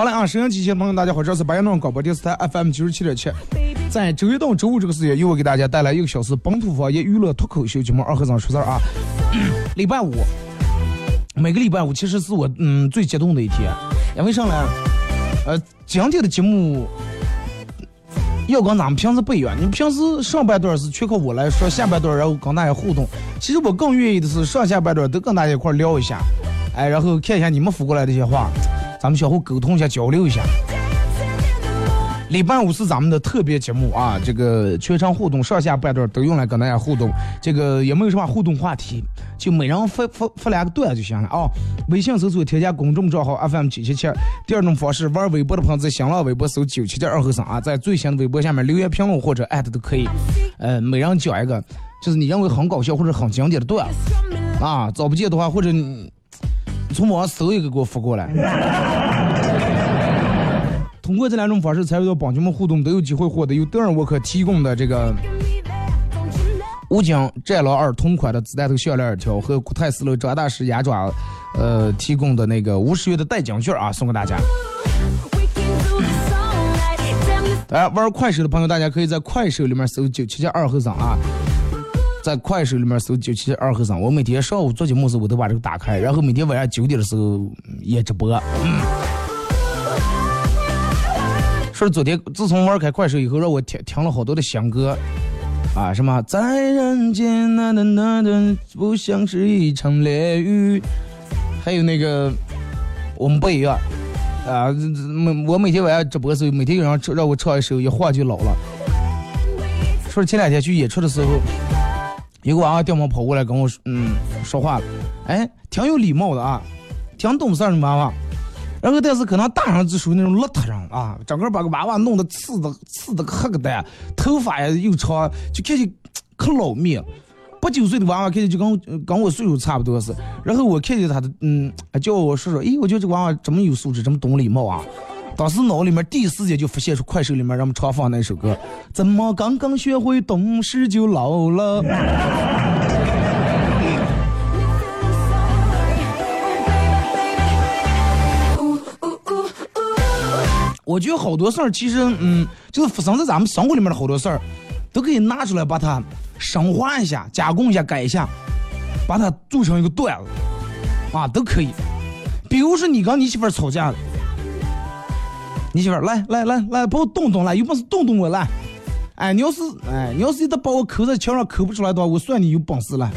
好了啊收音机前朋友，大家好，这是白羊庄广播电视台 FM 九十七点七，在周一到周五这个时间，由我给大家带来一个小时本土方言娱乐脱口秀节目《二和尚说事儿》啊。礼拜五，每个礼拜五其实是我嗯最激动的一天，因为啥呢？呃，今天的节目要跟咱们平时不一样，你平时上半段是全靠我来说，下半段然后跟大家互动。其实我更愿意的是上下半段都跟大家一块聊一下，哎，然后看一下你们发过来的一些话。咱们相互沟通一下，交流一下。礼拜五是咱们的特别节目啊，这个全程互动，上下半段都用来跟大家互动。这个也没有什么互动话题，就每人发发发两个段就行了啊。微信搜索添加公众账号 FM 九七七。第二种方式，玩微博的朋友在新浪微博搜九七七二和尚啊，在最新的微博下面留言评论或者艾特都可以。呃，每人讲一个，就是你认为很搞笑或者很经典的段啊，找不见的话或者。从网上搜一个给我发过来。通过这两种方式参与到帮群们互动，都有机会获得由德尔沃克提供的这个武警战狼二同款的子弹头项链一条和古泰斯勒张大师牙爪呃提供的那个五十元的代金券啊，送给大家。来玩快手的朋友，大家可以在快手里面搜九七七二和尚啊。在快手里面搜九七二和尚，我每天上午做节目时我都把这个打开，然后每天晚上九点的时候也直播。说昨天自从玩开快手以后，让我听听了好多的香歌，啊，什么在人间那那那那不像是一场雷雨，还有那个我们不一样啊，每我每天晚上直播的时候，每天有人唱让我唱一首，一晃就老了。说前两天去演出的时候，一个娃娃掉毛跑过来跟我嗯说话了，哎，挺有礼貌的啊，挺懂事的娃娃。然后但是可能大人就属于那种邋遢人啊，整个把个娃娃弄得刺的刺的黑个蛋，头发也又长，就看起 可老面。八九岁的娃娃看起就跟跟我岁数差不多是。然后我看见他的嗯，叫我说说，诶，我觉得这娃娃这么有素质，这么懂礼貌啊。当时脑里面第一时间就浮现出快手里面让我们常放那首歌，怎么刚刚学会懂事就老了？我觉得好多事儿，其实，嗯，就是发生在咱们生活里面的好多事儿，都可以拿出来把它升华一下、加工一下、改一下，把它做成一个段子，啊，都可以。比如说你跟你媳妇吵架了，你媳妇儿来来来来，把我动动来，有本事动动我来。哎，你要是哎，你要是一把我抠在墙上抠不出来的话，我算你有本事了。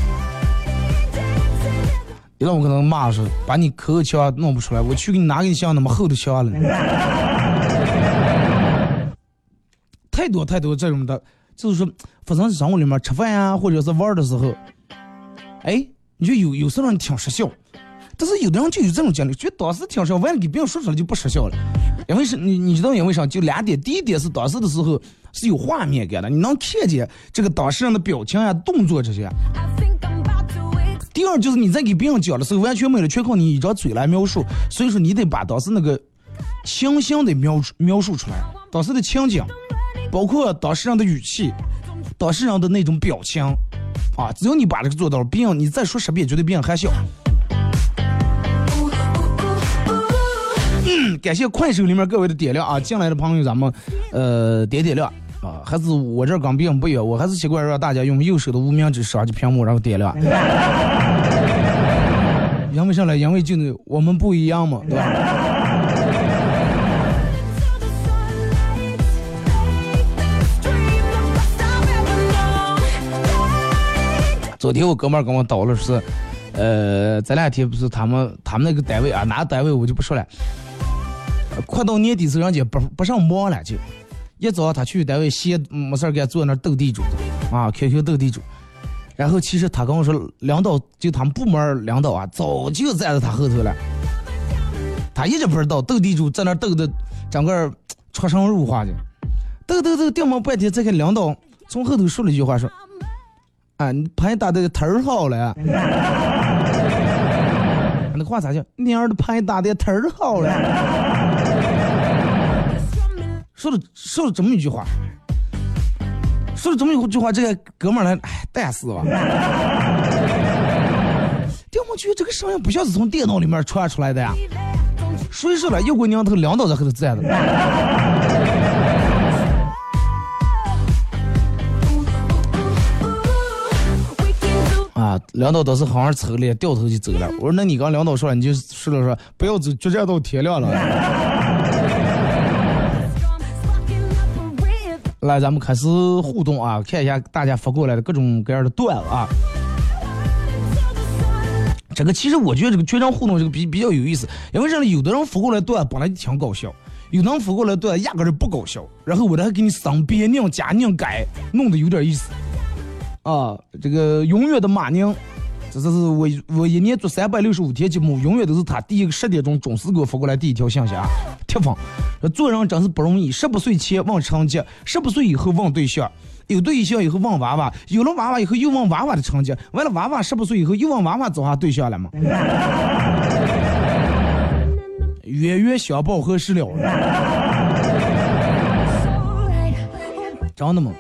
你让我可能骂说，把你抠墙弄不出来，我去给你拿个像那么厚的墙了。太多太多这种的，就是说发生生活里面吃饭呀，或者是玩的时候，哎，你就有有时候你挺失效，但是有的人就有这种经历，觉得当时挺失效，完了给别人说出来就不失效了。因为是你你知道因为啥？就两点，第一点是当时的时候是有画面感的，你能看见这个当事人的表情啊、动作这些。第二就是你在给别人讲的时候，完全没了，全靠你一张嘴来描述，所以说你得把当时那个情形得描述描述出来，当时的情景。包括当事人的语气，当事人的那种表情，啊，只要你把这个做到了，别人你再说十遍，绝对别人还笑。感谢快手里面各位的点亮啊，进来的朋友咱们呃点点亮啊，还是我这跟别人不远，我还是习惯让大家用右手的无名指刷着屏幕，然后点亮。因为上来？因为就是我们不一样嘛，对吧？昨天我哥们儿跟我叨了是，呃，这两天不是他们他们那个单位啊，哪个单位我就不说了。快到年底时候，人家不不上班了，就一早他去单位歇没事干，坐那斗地主啊，QQ 斗地主。然后其实他跟我说，领导就他们部门领导啊，早就站在他后头了。他一直不知道斗地主在那斗的，整个出神入化的，斗斗斗，掉毛半天，再看领导从后头说了一句话说。啊，你牌打的忒好了，那话咋叫？你儿的牌打的忒好了，说了说了这么一句话，说了这么一句话，这个哥们儿来，哎，但是吧，掉毛觉这个声音不像是从电脑里面传出来的呀，谁说了？有个娘头两刀在后头站着。啊，领导倒是好好抽了，掉头就走了。我说，那你刚领导说了，你就说了说，不要走，决战到天亮了。来，咱们开始互动啊，看一下大家发过来的各种各样的段子啊。这个其实我觉得这个全场互动这个比比较有意思，因为这里有的人发过来段本来就挺搞笑，有的人发过来段压根就不搞笑，然后我这还给你生编拧加拧改，弄得有点意思。啊，这个永远的马宁，这这是我我一年做三百六十五天节目，永远都是他第一个十点钟准时给我发过来第一条信息啊，铁粉。做人真是不容易，十八岁前问成绩，十八岁以后问对象，有对象以后问娃娃，有了娃娃以后又问娃娃的成绩，完了娃娃十八岁以后又问娃娃找啥对象了吗？冤冤相报何时了？真的吗？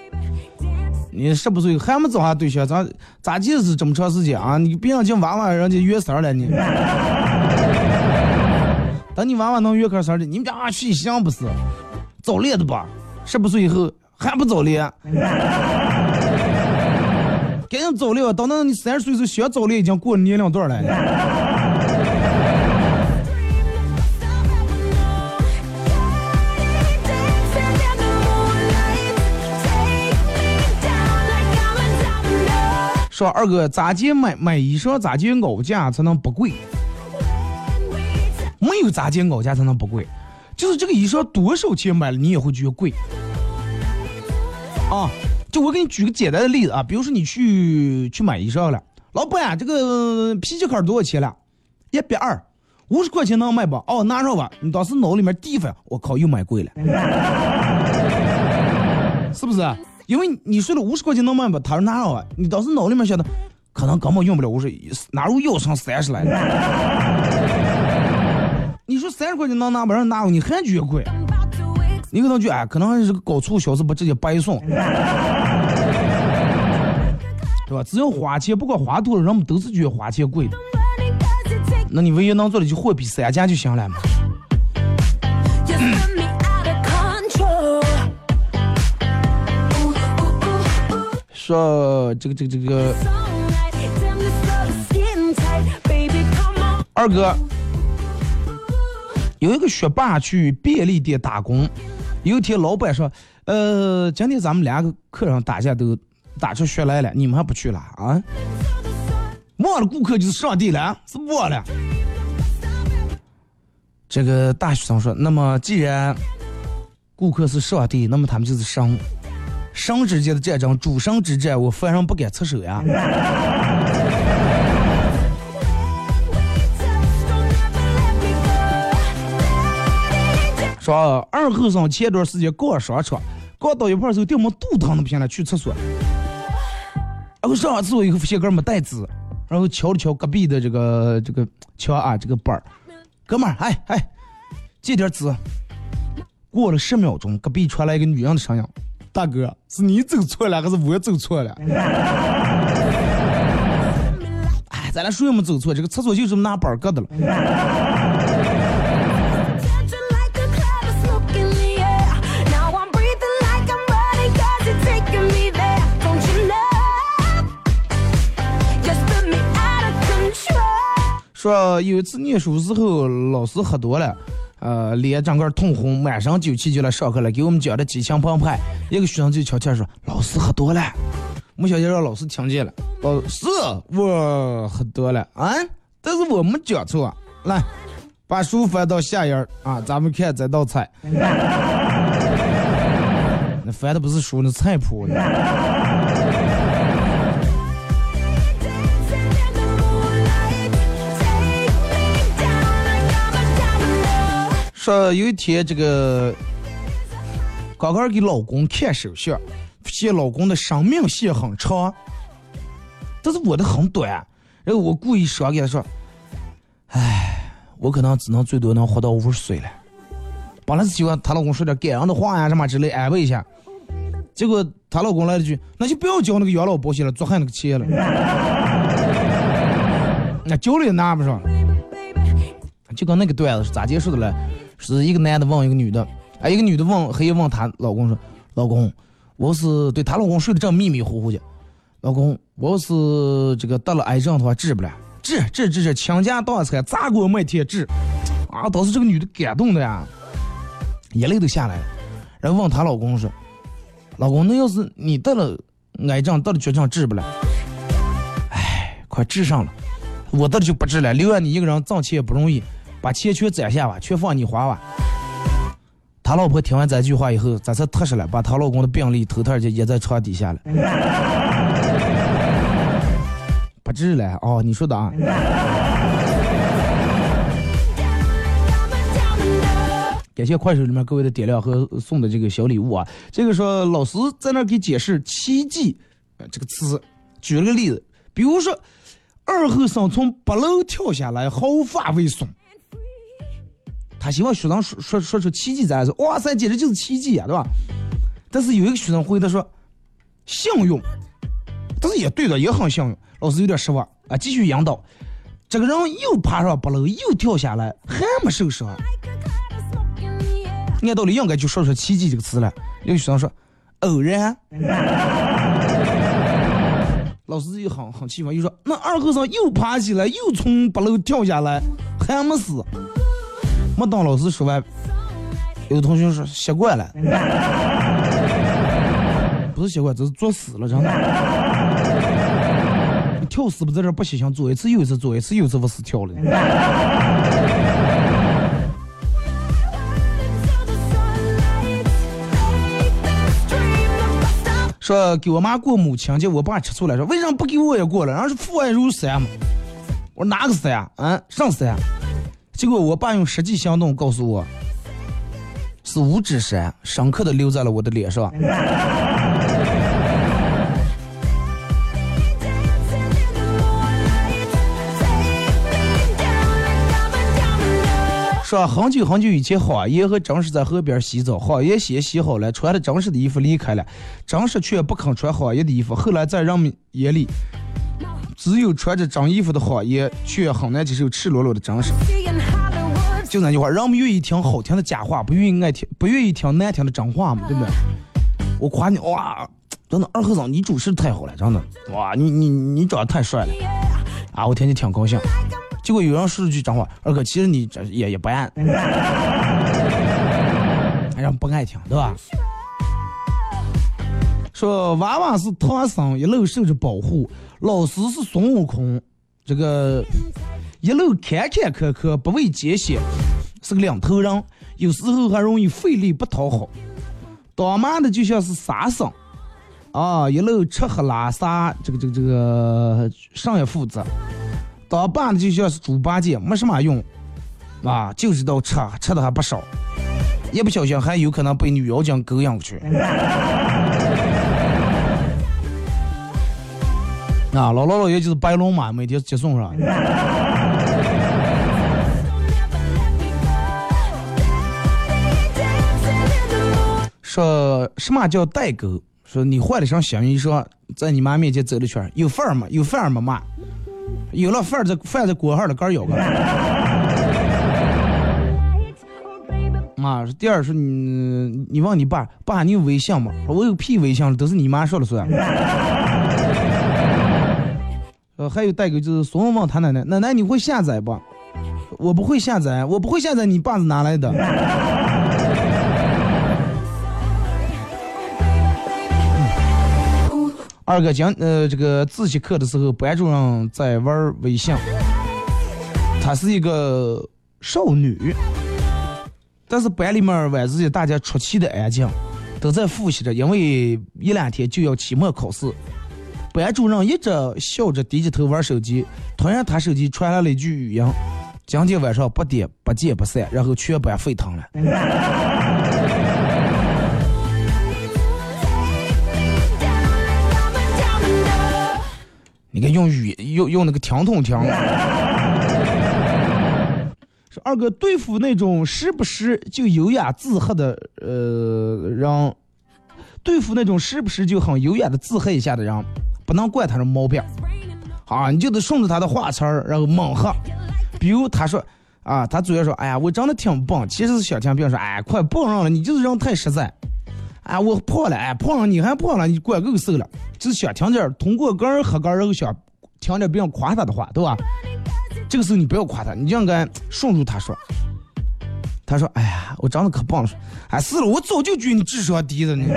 你十八岁还没找下对象，咋咋就是这么长时间啊？你别让这娃娃人家约三了你。等你娃娃能约开三的，你们家去行不是？早恋的吧？十八岁以后还不早恋？赶紧早恋，等到你三十岁时候想早恋已经过年龄段了。说二哥咋接买买衣裳咋接熬价才能不贵？没有咋接熬价才能不贵，就是这个衣裳多少钱买了你也会觉得贵。啊，就我给你举个简单的例子啊，比如说你去去买衣裳了，老板这个皮夹克多少钱了？一百二，五十块钱能买不？哦，拿上吧。你当时脑里面第一反应，我靠，又买贵了，是不是？因为你说了五十块钱能买不？他说拿上吧。你当时脑里面想的，可能根本用不了五十，哪有要上三十来 你说三十块钱能拿不？让拿，你还觉得贵？你可能觉得哎，可能是个搞促销，是不直接白送，对吧？只要花钱，不管花多少，人们都是觉得花钱贵。那你唯一能做的就货比三家就行了嘛。说这个这个这个，二哥有一个学霸去便利店打工，有一天老板说：“呃，今天咱们两个客人打架都打出血来了，你们还不去了啊？忘了顾客就是上帝了，是忘了。”这个大学生说：“那么既然顾客是上帝，那么他们就是神。”神之间的战争，主神之战，我凡人不敢出手呀。说二后生前段时间逛商场，逛到一半时候，掉么肚疼的不行了，去厕所。然后上完厕所以后，发现哥们没带纸，然后敲了敲隔壁的这个这个墙啊，这个板儿，哥们儿，哎哎，借点纸。过了十秒钟，隔壁传来一个女人的声音。大哥，是你走错了还是我走错了？哎，咱俩谁也没走错，这个厕所就这么拿板搁的了。说有一次念书时候，老师喝多了。呃，脸整个通红，满身酒气就来上课了，给我们讲的激情澎湃。一个学生就悄悄说：“老师喝多了。”没小心让老师听见了。老师，我喝多了啊，但是我没讲错。来，把书翻到下页啊，咱们看这道菜。那翻的不是书，那菜谱呢。说有一天，这个刚刚给老公看手相，发现老公的生命线很长，但是我的很短。然后我故意说给他说：“哎，我可能只能最多能活到五十岁了。”本来是希望她老公说点感人的话呀，什么之类安慰一下。结果她老公来了句：“那就不要交那个养老保险了，做汉那个钱了。”那交了也拿不上。就跟那个段子是咋结束的嘞？是一个男的问一个女的，哎，一个女的问，还问她老公说：“老公，我是对她老公睡得正迷迷糊糊的，老公，我是这个得了癌症的话治不了，治治治治，倾家荡产，砸锅卖铁治。”啊，当时这个女的感动的呀，眼泪都下来了，然后问她老公说：“老公，那要是你得了癌症，得了绝症治不了？哎，快治上了，我得了就不治了，留下你一个人挣钱也不容易。”把钱全攒下吧，全放你花吧。他老婆听完这句话以后，这才踏实了，把她老公的病历头套就掖在床底下了。不治了哦，你说的啊。感谢快手里面各位的点亮和送的这个小礼物啊。这个说老师在那给解释“奇迹”这个词，举了个例子，比如说二后生从八楼跳下来，毫发未损。他希望学生说说说出奇迹咱说，哇塞，简直就是奇迹呀，对吧？但是有一个学生回答说，幸运，但是也对的，也很幸运。老师有点失望啊，继续引导，这个人又爬上八楼，又跳下来，还没受伤。按道理应该就说出奇迹这个词了。有个学生说，偶然。老师又很很气愤，又说，那二和尚又爬起来，又从八楼跳下来，还没死。没等老师说完，有同学说习惯了，不是习惯，这是作死了，真的。跳死不在这不行，做一次又一次，做一次又一次，我死跳了。说给我妈过母亲节，我爸吃醋了，说为什么不给我也过了？然后是父爱如山嘛。我说哪个山啊？上山？结果我爸用实际行动告诉我，是五指山，深刻的留在了我的脸上。说很久很久以前，谎言和真实在河边洗澡，谎言先洗好了，穿着真实的衣服离开了，真实却不肯穿谎言的衣服。后来在人们眼里，只有穿着脏衣服的谎言，却很难接受赤裸裸的张氏。就那句话，人们愿意听好听的假话，不愿意爱听，不愿意听难听的真话嘛，对不对？我夸你哇，真的二和尚，你主持太好了，真的哇，你你你长得太帅了啊！我听你挺高兴。结果有人说了句真话，二哥，其实你这也也不爱，让不爱听，对吧？说娃娃是唐僧，一路受着保护；老师是孙悟空，这个一路坎坎坷坷，不畏艰险，是个两头人，有时候还容易费力不讨好。当妈的就像是沙僧，啊，一路吃喝拉撒，这个这个这个上也负责。当爸的就像是猪八戒，没什么用，啊，就知道吃，吃的还不少，一不小心还有可能被女妖精勾引过去。啊，姥姥姥爷就是白龙马，每天接送上。说什么叫代沟？说你换了身新衣裳，在你妈面前走了圈，有范儿吗？有范儿吗？妈？有了饭在饭在锅上了，杆咬个。妈，第二是你，你问你爸，爸你有微信吗？我有屁微信，都是你妈说了算。呃，还有代沟就是孙文问他奶奶，奶奶你会下载不？我不会下载，我不会下载，你爸是哪来的？二哥讲，呃，这个自习课的时候，班主任在玩微信。她是一个少女，但是班里面晚自习大家出奇的安静，都在复习着，因为一两天就要期末考试。班主任一直笑着低着头玩手机，突然他手机传来了一句语音：“今天晚上八点不见不散。”然后全班沸腾了。你看用语用用那个听筒听。说二哥对付那种时不时就优雅自黑的呃人，对付那种时不时就很优雅的自黑一下的人，不能怪他的毛病，啊，你就得顺着他的话词儿，然后猛喝。比如他说啊，他主要说，哎呀，我真的挺棒，其实是小听别人说，哎，快棒上了，你就是人太实在。啊，我胖了，哎，胖了，你还胖了，你管够瘦了，就是想听点通过个人喝个然后想听点别人夸他的话，对吧？这个时候你不要夸他，你就应该顺住他说。他说：“哎呀，我长得可棒了。”哎，是了，我早就觉得你智商低了呢。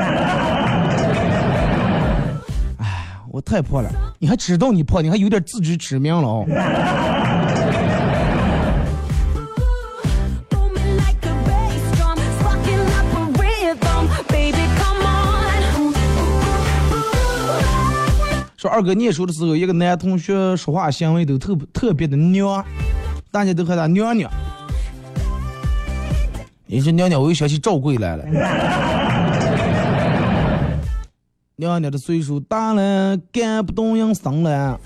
哎，我太胖了，你还知道你胖，你还有点自知之明了哦。说二哥念书的时候，一个男同学说话行为都特特别的娘，大家都喊他娘娘。你说娘娘，我又想起赵贵来了。娘娘的岁数大了，干不动营生了。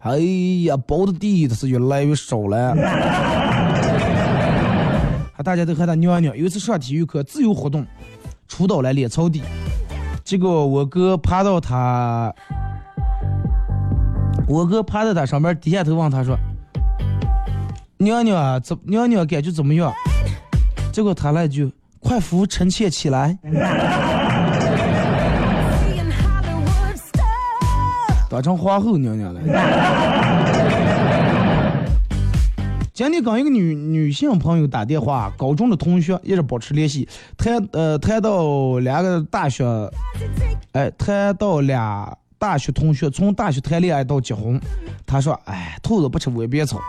哎呀，包的地它是越来越少了。大家都喊他娘娘。有一次上体育课，自由活动，出到来练草地，结果我哥爬到他。我哥趴在他上面，低下头问他说：“娘娘啊，怎娘娘感觉怎么样？”结果他来句：“快扶臣妾起来。” 当成皇后娘娘了。今天跟一个女女性朋友打电话，高中的同学一直保持联系，谈呃谈到两个大学，哎谈到俩。大学同学，从大学谈恋爱到结婚，他说：“哎，兔子不吃窝边草。”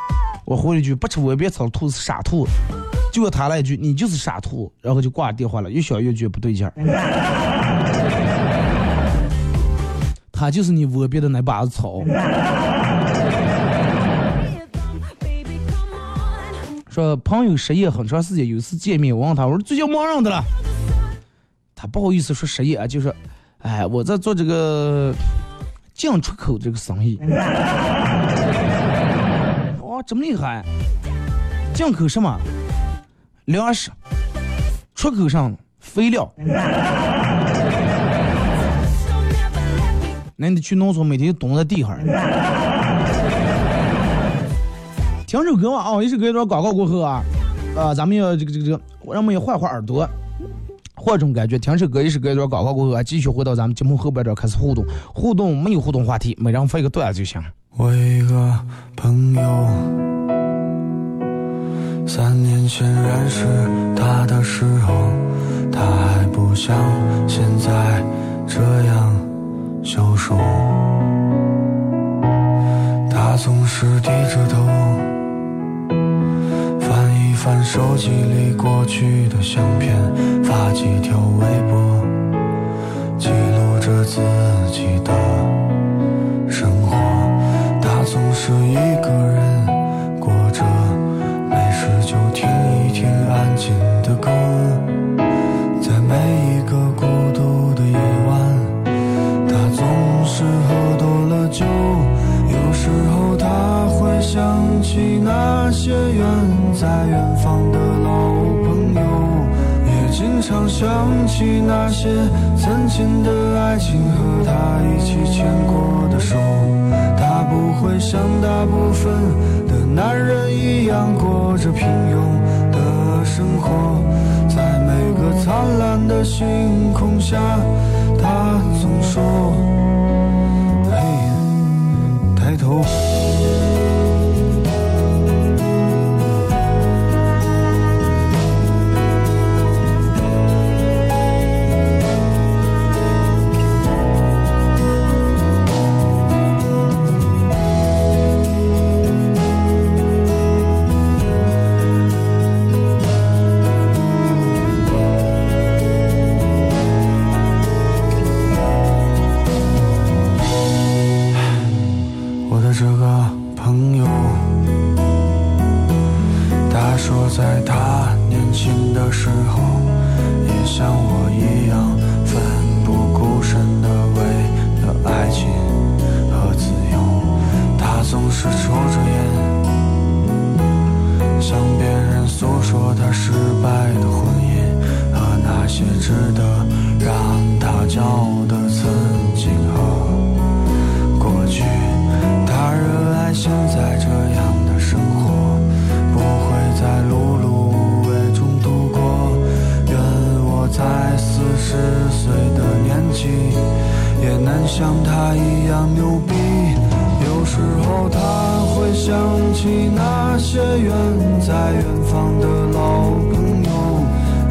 我回了一句：“不吃窝边草，兔子是傻兔。”结果他来一句：“你就是傻兔。”然后就挂电话了。越想越觉得不对劲儿。他就是你窝边的那把子草。说朋友失业很长时间，有一次见面，我问他，我说最近忙上的了。他不好意思说失业啊，就说，哎，我在做这个进出口这个生意。哇，这么厉害！进口什么？粮食。出口上肥料。那你得去农村，每天蹲在地上。听首歌吧啊，一首歌一段广告过后啊，啊，咱们要这个这个这个，让我们也换换耳朵，换种感觉。听首歌一首歌一段广告过后，继续回到咱们节目后半段开始互动。互动没有互动话题，每人发一个段子就行。我一个朋友，三年前认识他的时候，他还不像现在这样消瘦，他总是低着头。翻手机里过去的相片，发几条微博，记录着自己的生活。他总是一个人在远方的老朋友，也经常想起那些曾经的爱情和他一起牵过的手。他不会像大部分的男人一样过着平庸的生活，在每个灿烂的星空下，他总说。像他一样牛逼有时候他会想起那些远在远方的老朋友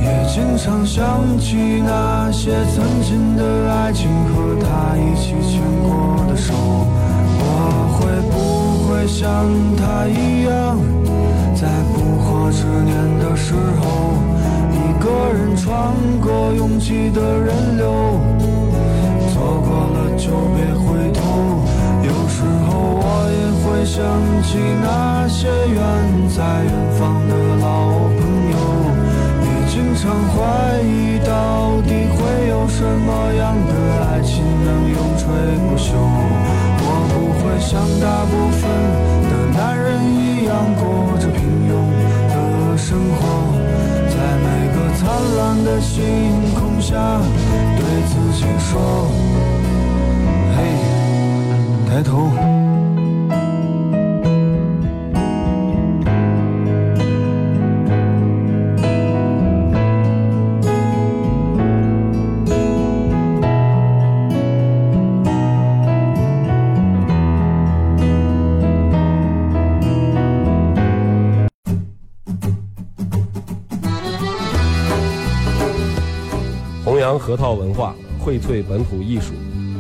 也经常想起那些曾经的爱情和他一起牵过的手？我会不会像他一样在不惑之年的时候一个人穿过拥挤的人流？就别回头有时候我也会想起那些远在远方的老朋友。也经常怀疑到底会有什么样的爱情能永垂不朽。我不会像大部分的男人一样过着平庸的生活在每个灿烂的星空下对自己说抬头。弘扬核桃文化荟萃本土艺术，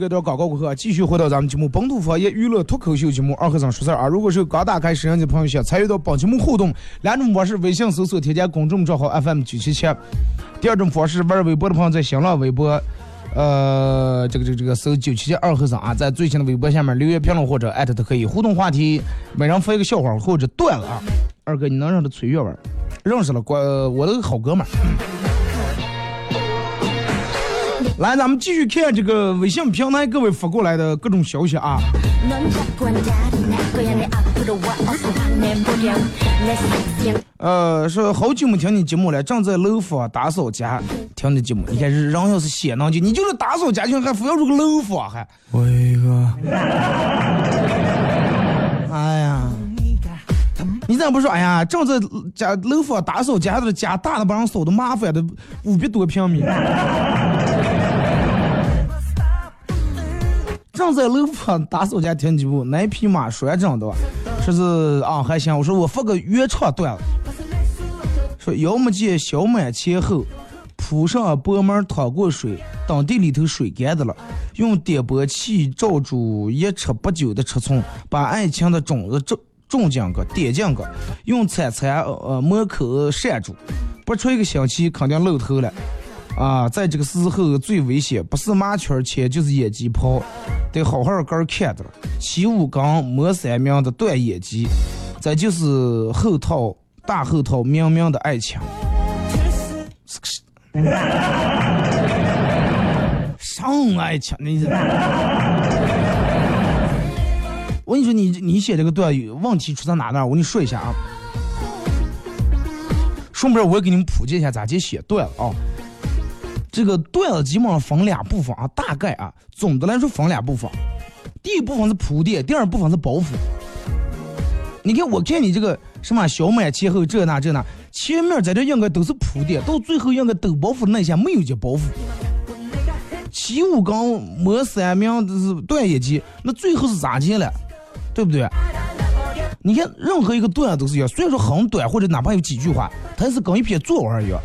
个段广告过后，继续回到咱们节目本土方言娱乐脱口秀节目二和尚说事儿啊！如果是刚打开摄像机的朋友，想参与到本节目互动，两种方式：微信搜索添加公众账号 FM 九七七；第二种方式，玩微博的朋友在新浪微博，呃，这个这个这个搜九七七二和尚啊，在最新的微博下面留言评论或者艾特都可以互动话题，每人发一个笑话或者段子啊。二哥，你能认识崔月文？认识了，关我的好哥们儿。来，咱们继续看这个微信平台各位发过来的各种消息啊。呃，说好久没听你节目了，正在楼房打扫家，听你节目。你看人要是闲囊就你就是打扫家庭，还非要住个楼房还。我一个。哎呀，你咋不说？哎呀，正在家楼房打扫家的家大的把人扫的麻烦的五百多平米。正在楼房打扫家听几步，那匹马拴着的，说是啊还行。我说我发个原创段子，说要么见小满前后铺上薄膜淌过水，等地里头水干的了，用点播器罩住一尺不久的尺寸，把爱情的种子种种进个点进个，用铲铲呃门口扇住，不出一个星期肯定露头了。啊，在这个时候最危险，不是麻雀签就是野鸡泡，得好好儿看着了。七五杠磨三明的断野鸡，再就是后套大后套明明的爱情。上爱情，你我跟你说，你你写这个段问题出在哪呢？我跟你说一下啊。顺便我也给你们普及一下咋去写段啊。这个段子基本上分俩部分啊，大概啊，总的来说分俩部分。第一部分是铺垫，第二部分是包袱。你看，我看你这个什么小满前后这那这那，前面在这应该都是铺垫，到最后应该抖包袱那些没有接包袱。起五杠摸三明这是断眼睛，那最后是咋接了？对不对？你看任何一个段子都是一样，虽然说很短或者哪怕有几句话，它是跟一篇作文一样。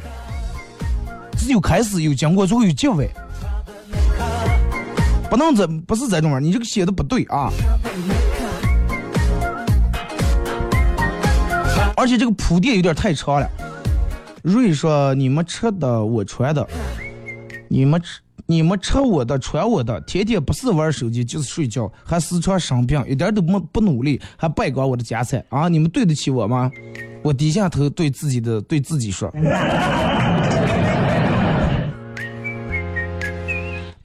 只有开始有经过，最后有结尾，不能这不是这种玩意儿，你这个写的不对啊！而且这个铺垫有点太长了。瑞说：“你们吃的我穿的，你们吃你们吃我的穿我的，天天不是玩手机就是睡觉，还时常生病，一点都不不努力，还败光我的家产啊！你们对得起我吗？”我低下头对自己的对自己说。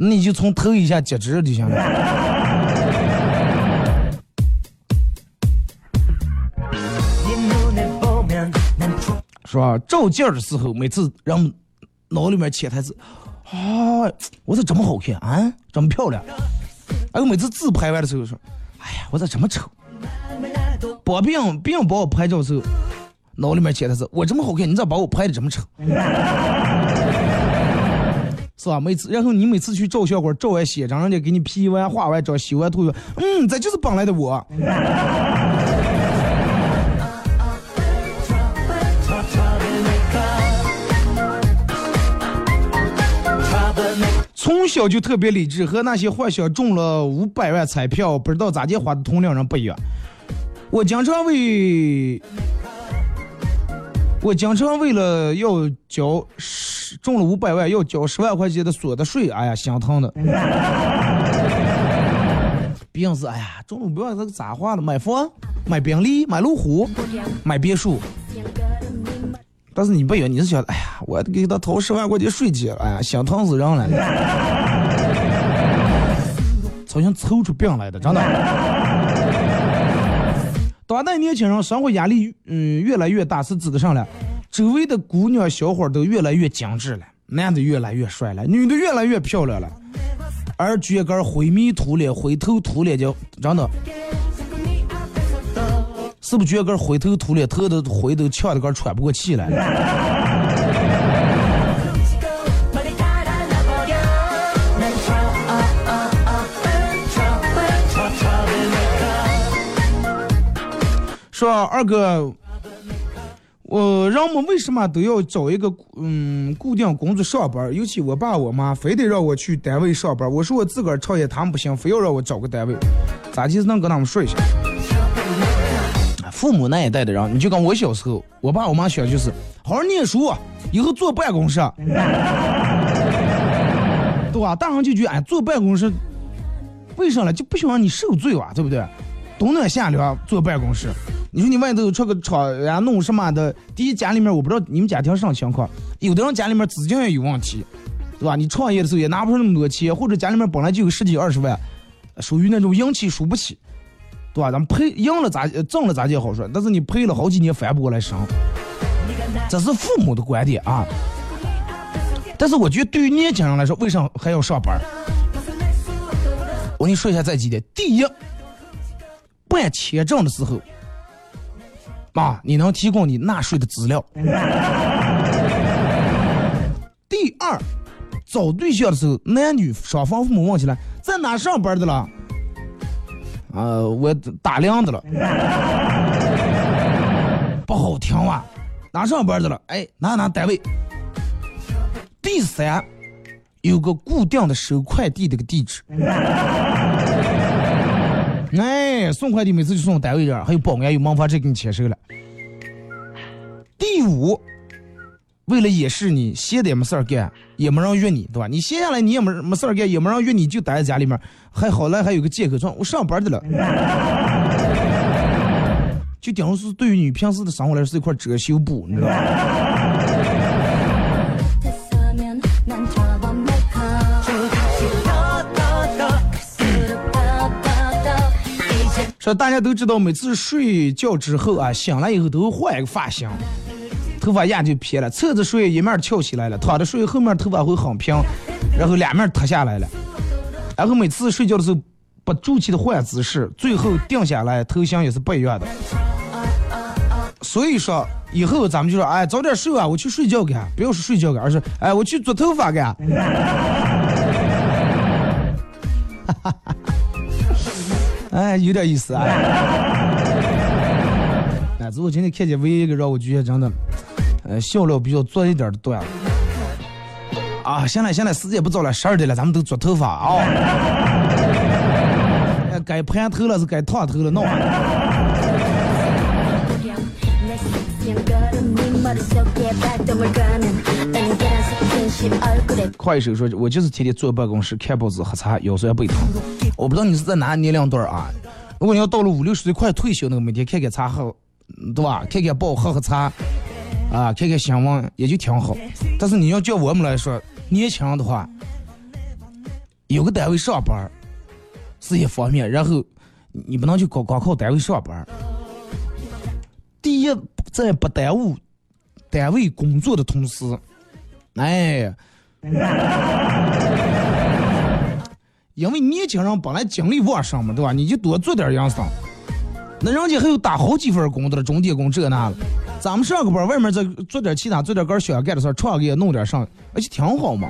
你就从头一下截肢就行了。是吧？照镜的时候，每次让脑里面潜台词，啊，我咋这么好看啊？这么漂亮？还有每次自拍完的时候说，哎呀，我咋这么丑？帮别人别人帮我拍照的时候，脑里面潜台词，我这么好看，你咋把我拍的这么丑？是吧？每次，然后你每次去照相馆照完写，让人家给你 P 完、画完照、修完图，嗯，这就是本来的我。从小就特别理智，和那些幻想中了五百万彩票不知道咋地花的同龄人不一样。我经常为，我经常为了要交十中了五百万要交十万块钱的所得税，哎呀，心疼的。病是哎呀，中了五百万这个咋花的？买房、买宾利、买路虎、买别墅。但是你不远，你是想，哎呀，我给他掏十万块钱税金，哎呀，心疼死人了，好像抽出病来的，真的。当代年轻人生活压力，嗯，越来越大，是指的上了，周围的姑娘小伙都越来越精致了，男的越来越帅了，女的越来越漂亮了，而绝根灰迷土了，灰头土了，就真的。是不是觉得灰头土脸，头都灰都呛的，个喘不过气来？说二哥，我人们为什么都要找一个嗯固定工作上班？尤其我爸我妈非得让我去单位上班。我说我自个儿创业，他们不行，非要让我找个单位。咋地是能跟他们说一下？父母那一代的人，你就跟我小时候，我爸我妈想就是好好念书，以后坐办公室，对吧？大人就觉得哎，坐办公室，为啥呢？就不希望你受罪啊，对不对？冬暖夏凉，坐办公室。你说你外头出个厂呀，弄什么的？第一家里面我不知道你们家庭啥情况，有的人家里面资金也有问题，对吧？你创业的时候也拿不出那么多钱，或者家里面本来就有十几二十万，属于那种硬气输不起。对吧？咱们赔赢了咋挣了咋就好说，但是你赔了好几年翻不过来身，这是父母的观点啊。但是我觉得对于年轻人来说，为啥还要上班？我跟你说一下这几点：第一，办签证的时候，啊，你能提供你纳税的资料；第二，找对象的时候，男女双方父母问起来，在哪上班的了？啊，我打量的了，不好听哇！哪上班的了？哎，哪哪单位？第三，有个固定的收快递的个地址。哎，送快递每次就送单位这，还有保安有门房直接给你签收了。第五。为了掩饰你闲的也没事儿干，也没人约你，对吧？你闲下来你也没没事儿干，也没人约你，就待在家里面，还好来还有个借口说，我上班的了。就等于是对于你平时的生活来说是一块遮羞布，你知道吧？说大家都知道，每次睡觉之后啊，醒来以后都会换一个发型。头发压就撇了，侧着睡一面翘起来了，躺着睡后面头发会很平，然后两面塌下来了，然后每次睡觉的时候不住气的换姿势，最后定下来头型也是不一样的。所以说以后咱们就说，哎，早点睡啊，我去睡觉干，不要说睡觉干，而是哎，我去做头发干。哎，有点意思啊。哎，这我今天看见唯一一个让我觉得真的。呃，笑料比较足一点的段子啊！行了行了，时间不早了，十二点了，咱们都做头发啊！该盘头了是该烫头了，弄完。快手说，我就是天天坐办公室看报纸喝茶，腰酸背疼。我不知道你是在哪年龄段啊？如果你要到了五六十岁快退休那个，每天看看茶喝，对吧？看看报喝喝茶。啊，看看新闻也就挺好，但是你要叫我们来说，年轻人的话，有个单位上班是一方面，然后你不能就光光靠单位上班第一，在不耽误单位工作的同时，哎，因为年轻人本来精力旺盛嘛，对吧？你就多做点养生。那人家还有打好几份工的了，钟点工这那的。咱们上个班，外面再做点其他，做点个小干的事儿，创业弄点上，而且挺好嘛。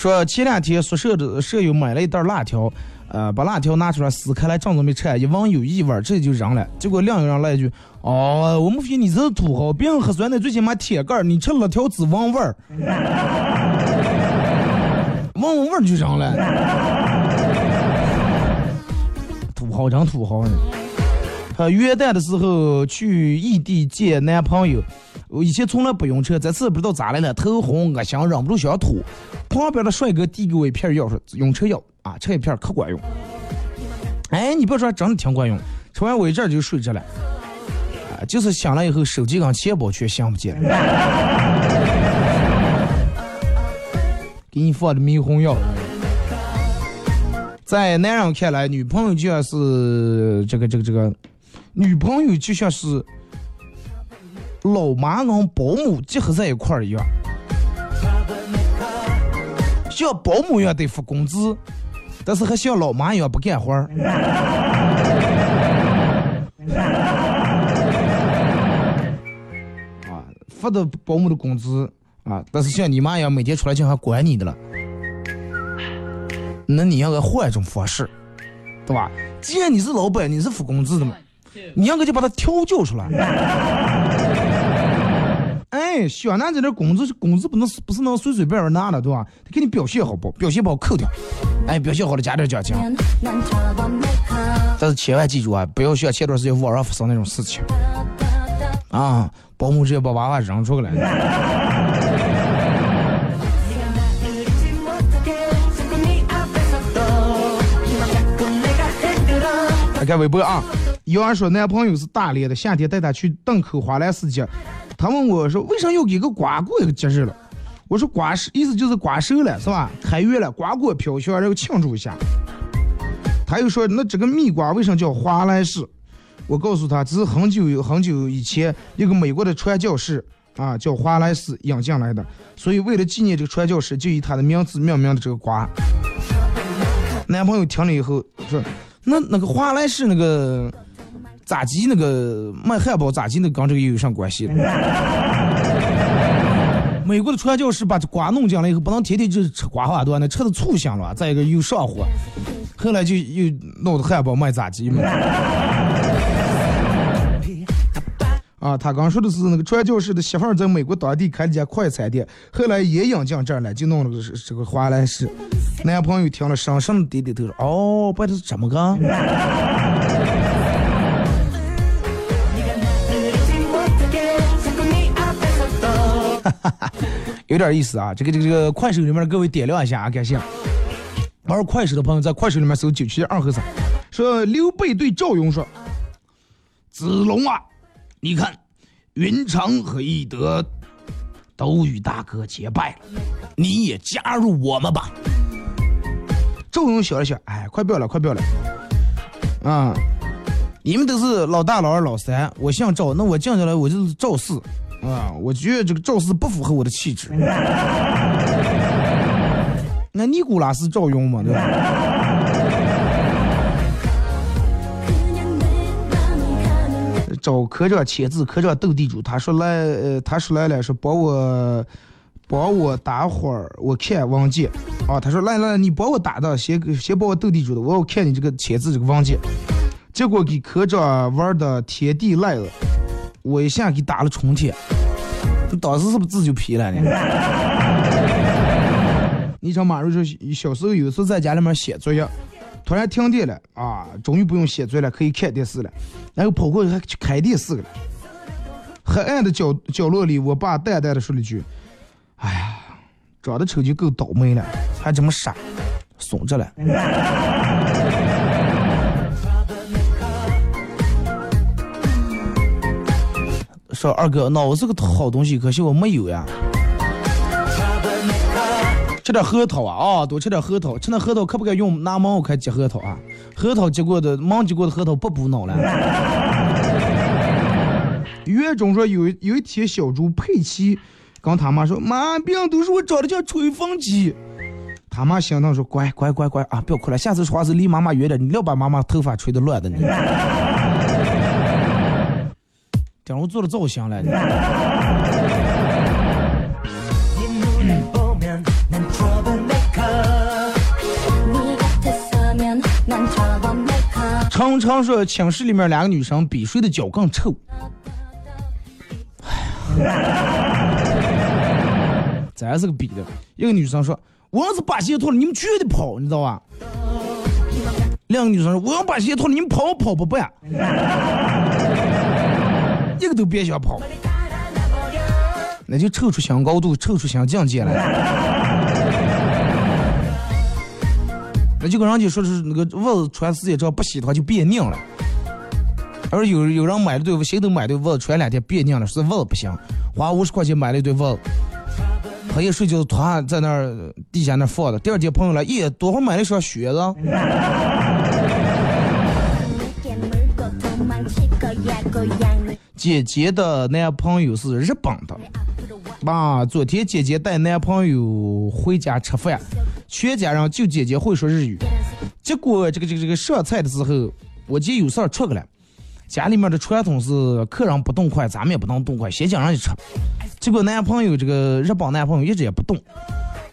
说前两天宿舍的舍友买了一袋辣条，呃，把辣条拿出来撕开来，正准备吃，一闻有异味儿，这就扔了。结果另一个人来一句：“哦，我们说你是土豪，别人喝酸奶最起码铁盖儿，你吃辣条只闻味儿，闻闻味儿就扔了。”土豪真土豪呢。他元旦的时候去异地见男朋友，我以前从来不用车，这次不知道咋来了，头红恶心，忍不住想吐。旁边的帅哥递给我一片药，说用车药啊，吃一片可管用。哎，你别说，真的挺管用。吃完我一阵就睡着了，啊，就是醒了以后手机跟钱包全想不见了。给你放的迷魂药。在男人看来，女朋友就像是这个这个这个，女朋友就像是老妈跟保姆结合在一块儿一样，像保姆一样得付工资，但是还像老妈一样不干活儿。啊，付的保姆的工资啊，但是像你妈一样每天出来就还管你的了。那你应该换一种方式，对吧？既然你是老板，你是付工资的嘛，你应该就把他调教出来。哎，小男子的工资工资不能不是能随随便便拿的，对吧？他给你表现好不？表现不好扣掉。哎，表现好了加点奖金。但是千万记住啊，不要像前段时间网上发生那种事情啊，保姆直接把娃娃扔出来了。来看微博啊，有人说男朋友是大连的，夏天带他去邓口花篮世界，他问我说为啥要给个瓜过一个节日了？我说瓜是意思就是瓜熟了是吧？开园了，瓜果飘香，然后庆祝一下。他又说那这个蜜瓜为什么叫华莱士？我告诉他，这是很久很久以前一个美国的传教士啊叫华莱士引进来的，所以为了纪念这个传教士，就以他的名字命名的这个瓜。男朋友听了以后说。那那个华莱士那个炸鸡那个卖汉堡炸鸡那跟这个又有啥关系？美国的传教士把这瓜弄进来以后，不能天天就吃瓜花多，那吃的醋香了。再一个又上火，后来就又弄的汉堡卖炸鸡嘛。啊，他刚说的是那个传教士的媳妇儿在美国当地开了家快餐店，后来也引进这儿来，就弄了个这个华莱士。男朋友听了，深深的点点头说：“哦，不是这么个。” 有点意思啊！这个这个这个快手里面的各位点亮一下啊，感谢。玩快手的朋友在快手里面搜九七二和三，说刘备对赵云说：“子龙啊。”你看，云长和翼德都与大哥结拜了，你也加入我们吧。赵勇想了想，哎，快不要了，快不要了。啊，你们都是老大、老二、老三，我姓赵，那我降下来我就是赵四。啊，我觉得这个赵四不符合我的气质。那尼古拉斯赵勇嘛，对吧？找科长签字，科长斗地主。他说来，呃，他说来了，说帮我，帮我打会儿，我看文件。啊，他说来来，你帮我打的，先先帮我斗地主的，我要看你这个签字这个文件。结果给科长玩的天地赖了，我一下给打了重天。你当时是不是字就批了呢？你像马瑞说，小时候有时候在家里面写作业。突然停电了啊！终于不用写作业了，可以看电视了。然后跑过去还去开电视了。黑暗的角角落里，我爸淡淡的说了一句：“哎呀，长得丑就够倒霉了，还这么傻，怂着了。” 说二哥，脑子个好东西，可惜我没有呀。吃点核桃啊啊！多吃点核桃，吃那核桃可不可以用拿毛开结核桃啊？核桃结过的，芒结过的核桃不补脑了。院中说有有一天，小猪佩奇跟他妈说：“妈，别人都说我长得像吹风机。”他妈心疼说：“乖乖乖乖啊，不要哭了，下次说话时离妈妈远点，你要把妈妈头发吹得乱的你。”等我做了造型来的。常常说寝室里面两个女生比谁的脚更臭。哎呀，咱是个比的。一个女生说：“我要是把鞋脱了，你们绝对跑，你知道吧？” 两个女生说：“我要把鞋脱了，你们跑跑不办。”一个都别想跑，那就臭出新高度，臭出新境界来。那就跟人家说是那个袜子穿时间长不洗的话就变硬了，而有有人买了对谁都买对袜子穿两天变硬了，是袜子不行，花五十块钱买了一对袜子，他一睡觉团在那儿地下那放着，第二天朋友来，耶，多会买了一双靴子。姐姐的男朋友是日本的，妈，昨天姐姐带男朋友回家吃饭，全家人就姐姐会说日语。结果这个这个这个上菜的时候，我姐有事儿出去了。家里面的传统是客人不动筷，咱们也不能动筷，先叫人家吃。结果男朋友这个日本男朋友一直也不动。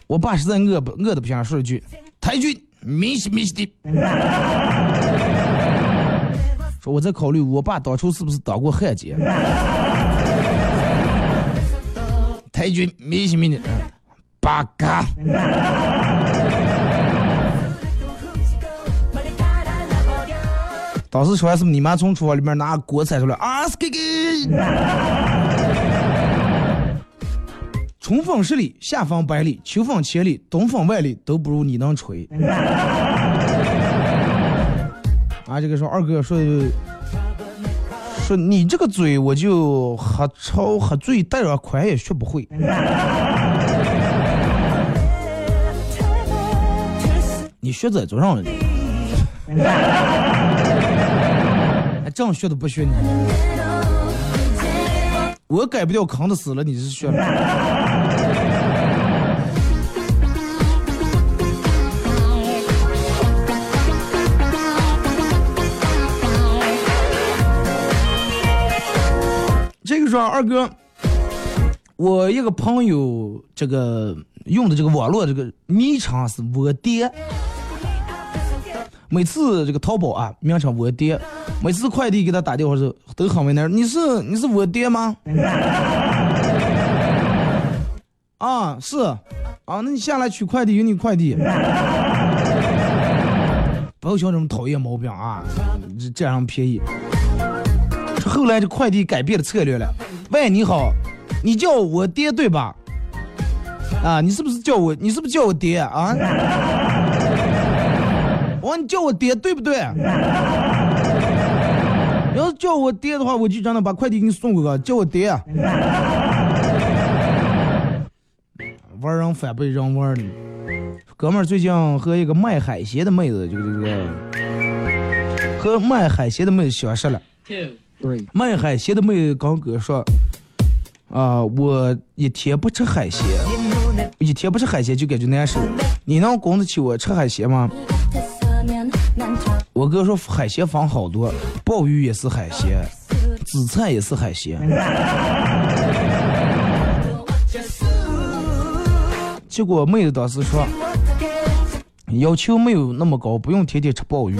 我爸实在饿不饿的不行，说了句：“太君，明西明西的。”说我在考虑，我爸当初是不是当过汉奸？太君，明西明的，八嘎。当时说是你妈从厨房里面拿锅铲出来，啊是给给。春风十里，夏风百里，秋风千里，冬风万里，都不如你能吹。啊，这个说二哥说说你这个嘴，我就喝超喝醉，带着款也学不会。你学在桌上了，还 这样学都不学你？我改不掉扛的死了，你是学？这说二哥，我一个朋友这个用的这个网络这个昵称是我爹，每次这个淘宝啊名称我爹，每次快递给他打电话时候都很为难，你是你是我爹吗？啊是，啊那你下来取快递有你快递，不要像这种讨厌毛病啊，占上便宜。后来这快递改变了策略了。喂，你好，你叫我爹对吧？啊，你是不是叫我？你是不是叫我爹啊？我说你叫我爹对不对？要是叫我爹的话，我就让他把快递给你送过去。叫我爹，玩人反被人玩的。哥们儿最近和一个卖海鲜的妹子，就这个和卖海鲜的妹子相识了。卖海鲜的妹刚哥说：“啊，我一天不吃海鲜，一天不吃海鲜就感觉难受。你能供得起我吃海鲜吗？”我哥说：“海鲜房好多，鲍鱼也是海鲜，紫菜也是海鲜。”结果妹子当时说：“要求没有那么高，不用天天吃鲍鱼。”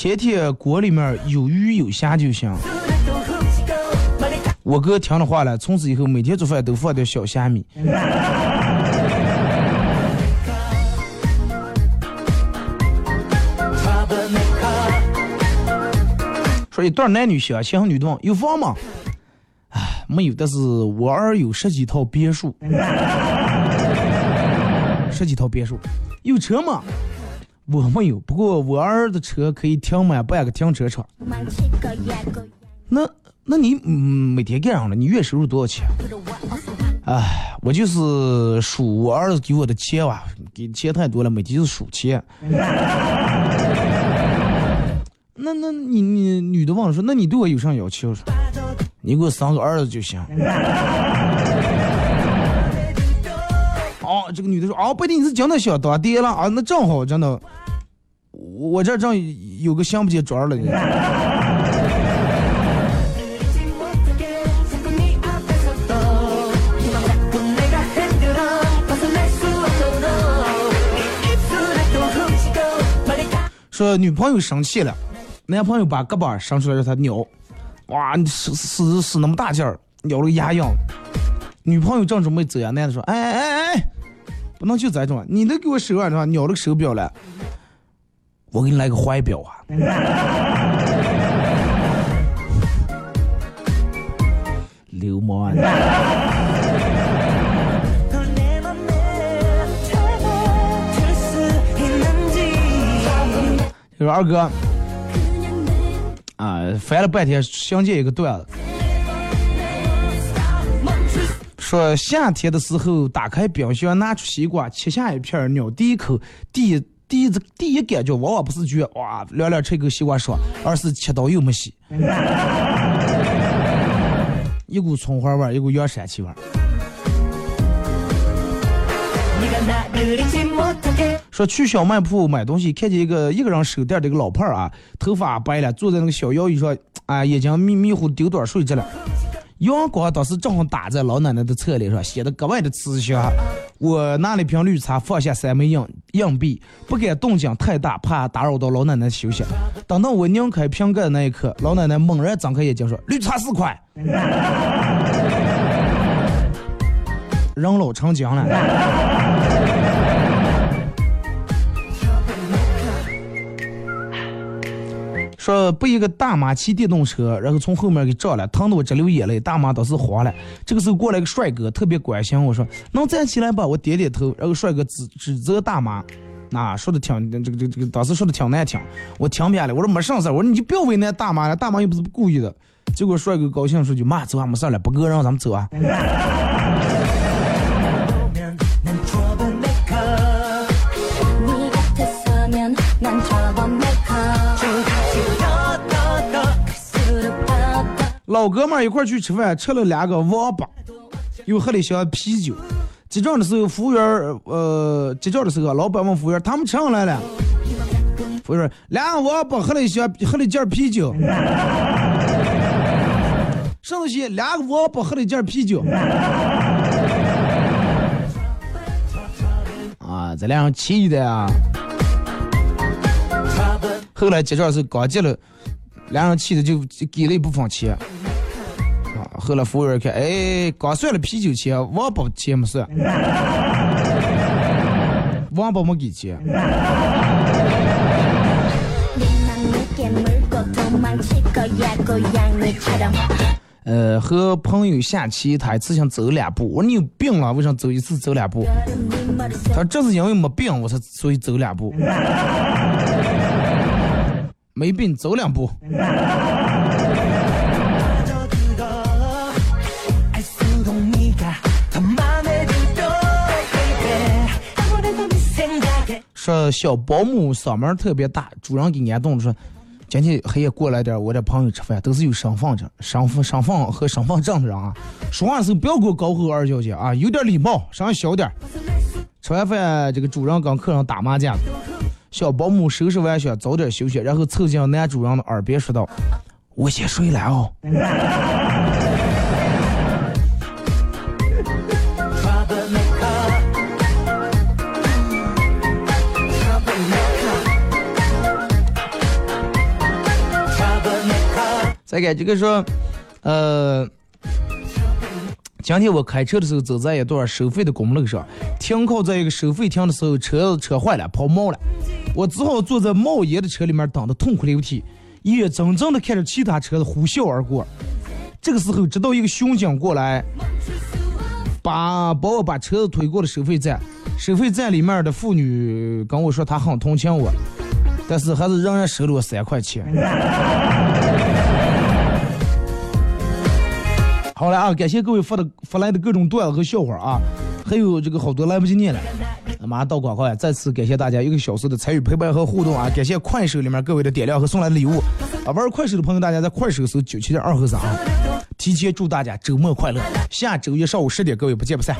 天天锅里面有鱼有虾就行。我哥听了话了，从此以后每天做饭都放点小虾米。说一对男女相亲，女的有房吗？唉，没有，但是我儿有十几套别墅，十几套别墅，有车吗？我没有，不过我儿的车可以停满半个停车场。那那你每天干上了？你月收入多少钱？哎，我就是数我儿子给我的钱哇，给钱太多了，每天就是数钱。那那你你女的问了说，那你对我有啥要求？你给我生个儿子就行。哦，这个女的说，哦，不定你是真的想当爹了啊？那正好，真的。我这正有个想不起招了呢。说女朋友生气了，男朋友把胳膊伸出来让她咬，哇，你使使使那么大劲儿，咬了个牙痒。女朋友正准备走呀，男的说：“哎哎哎哎，不能就这种，你都给我手腕上咬了个手表了，我给你来个怀表啊！”流氓！啊就说二哥啊，翻了半天想起一个段子，说夏天的时候打开冰箱拿出西瓜切下一片咬第一口，第一第一第一感觉往往不是觉哇凉凉吃一口西瓜爽，而是切刀又没洗，一股葱花味，一股药山气味。说去小卖铺买东西，看见一个一个人守店的一个老胖儿啊，头发白了，坐在那个小摇椅上，啊，眼睛迷迷糊丢点睡着了。阳光当时正好打在老奶奶的侧脸上，显得格外的慈祥。我拿了瓶绿茶，放下三枚硬硬币，不敢动静太大，怕打扰到老奶奶休息。等到我拧开瓶盖的那一刻，老奶奶猛然睁开眼睛说：“绿茶四块。”人老成精了。说被一个大妈骑电动车，然后从后面给撞了，疼得我直流眼泪。大妈当时慌了，这个时候过来个帅哥，特别关心我说：“能站起来吧？”我点点头，然后帅哥指指责大妈，那说的挺这个这个这个，当时说的挺难听，我听偏了。我说没上事我说你就不要为难大妈了，大妈又不是故意的。结果帅哥高兴说句妈走啊，没事了，不够让咱们走啊。老哥们儿一块儿去吃饭，吃了两个王八，又喝了一箱啤酒。结账的时候，服务员儿呃，结账的时候，老板问服务员：“他们吃上来了？”服务员：“两个王八，喝了一箱，喝了一件啤酒。”剩东西两个王八，喝了一件啤酒。啊，这俩人气的啊！后来结账是刚结了，俩人气的就给了一部分钱。后来服务员看，哎，刚算了啤酒钱，王八钱没算，王八没给钱。呃，和朋友下棋，他一次性走两步。我说你有病了，为啥走一次走两步？他说这是因为没病，我才所以走两步。没病走两步。说小保姆嗓门特别大，主人给安顿了说，今天黑夜过来点，我这朋友吃饭都是有身份证、身份身份和身份证的人啊，说话的时候不要给我高吼二小姐啊，有点礼貌，声音小点。吃完饭，这个主人跟客人打麻将，小保姆收拾完想早点休息，然后凑近男主人的耳边说道：“我先睡了哦。” 再给这个说，呃，今天我开车的时候走在一段收费的公路上，停靠在一个收费亭的时候，车车坏了，抛锚了，我只好坐在冒烟的车里面等的痛哭流涕，眼睁睁的看着其他车子呼啸而过。这个时候，直到一个巡警过来，把把我把车子推过了收费站，收费站里面的妇女跟我说她很同情我，但是还是让人收了我三块钱。好了啊，感谢各位发的发来的各种段子和笑话啊，还有这个好多来不及念了，马上到广告了！再次感谢大家一个小时的参与陪伴和互动啊！感谢快手里面各位的点亮和送来的礼物啊！玩快手的朋友，大家在快手搜九七点二和三啊！提前祝大家周末快乐，下周一上午十点各位不见不散。